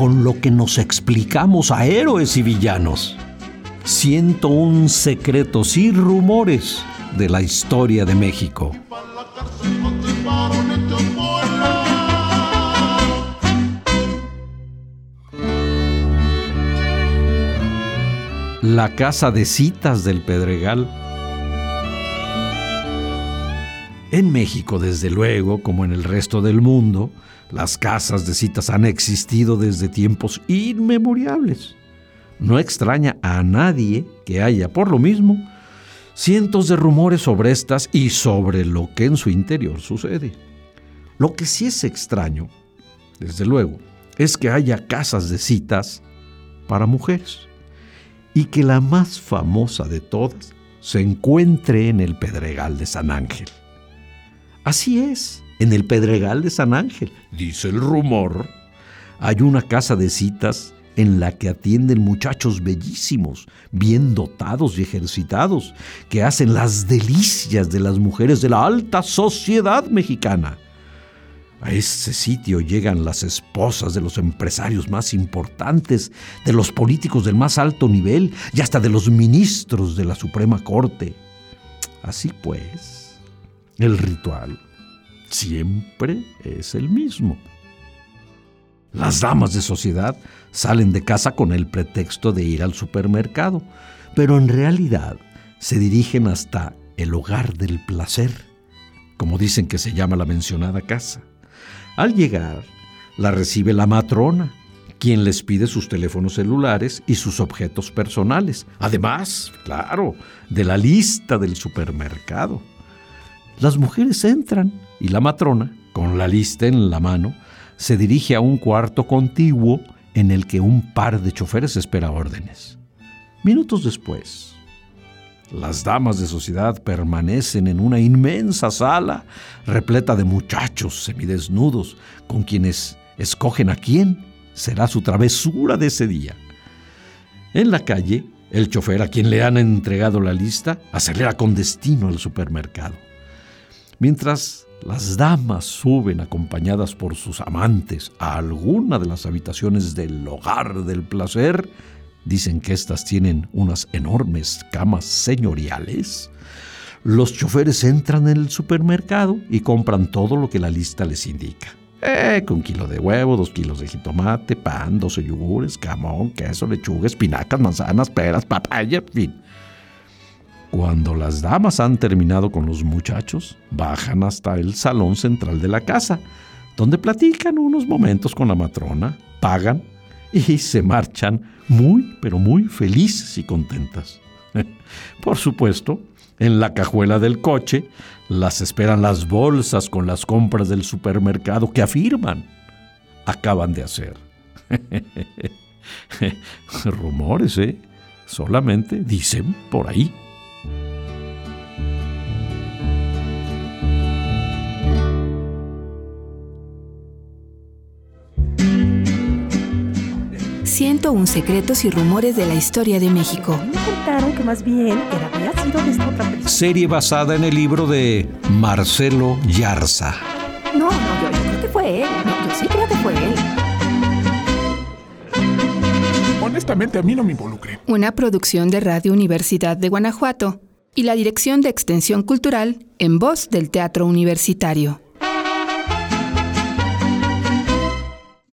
con lo que nos explicamos a héroes y villanos. 101 secretos y rumores de la historia de México. La casa de citas del Pedregal. En México, desde luego, como en el resto del mundo, las casas de citas han existido desde tiempos inmemoriales. No extraña a nadie que haya, por lo mismo, cientos de rumores sobre estas y sobre lo que en su interior sucede. Lo que sí es extraño, desde luego, es que haya casas de citas para mujeres y que la más famosa de todas se encuentre en el Pedregal de San Ángel. Así es, en el Pedregal de San Ángel, dice el rumor, hay una casa de citas en la que atienden muchachos bellísimos, bien dotados y ejercitados, que hacen las delicias de las mujeres de la alta sociedad mexicana. A ese sitio llegan las esposas de los empresarios más importantes, de los políticos del más alto nivel y hasta de los ministros de la Suprema Corte. Así pues, el ritual siempre es el mismo. Las damas de sociedad salen de casa con el pretexto de ir al supermercado, pero en realidad se dirigen hasta el hogar del placer, como dicen que se llama la mencionada casa. Al llegar, la recibe la matrona, quien les pide sus teléfonos celulares y sus objetos personales, además, claro, de la lista del supermercado. Las mujeres entran y la matrona, con la lista en la mano, se dirige a un cuarto contiguo en el que un par de choferes espera órdenes. Minutos después, las damas de sociedad permanecen en una inmensa sala repleta de muchachos semidesnudos con quienes escogen a quién será su travesura de ese día. En la calle, el chofer a quien le han entregado la lista acelera con destino al supermercado. Mientras las damas suben acompañadas por sus amantes a alguna de las habitaciones del hogar del placer, dicen que éstas tienen unas enormes camas señoriales. Los choferes entran en el supermercado y compran todo lo que la lista les indica. Eh, un kilo de huevo, dos kilos de jitomate, pan, doce yogures, camón, queso, lechuga, espinacas, manzanas, peras, papaya, en fin. Cuando las damas han terminado con los muchachos, bajan hasta el salón central de la casa, donde platican unos momentos con la matrona, pagan y se marchan muy, pero muy felices y contentas. Por supuesto, en la cajuela del coche las esperan las bolsas con las compras del supermercado que afirman acaban de hacer. Rumores, ¿eh? Solamente dicen por ahí. 101 secretos y rumores de la historia de México. Me contaron que más bien era, había sido de esta otra persona. Serie basada en el libro de Marcelo Yarza. No, no, yo, yo creo que fue él. No, yo sí creo que fue él. Honestamente, a mí no me involucré. Una producción de Radio Universidad de Guanajuato y la Dirección de Extensión Cultural en voz del Teatro Universitario.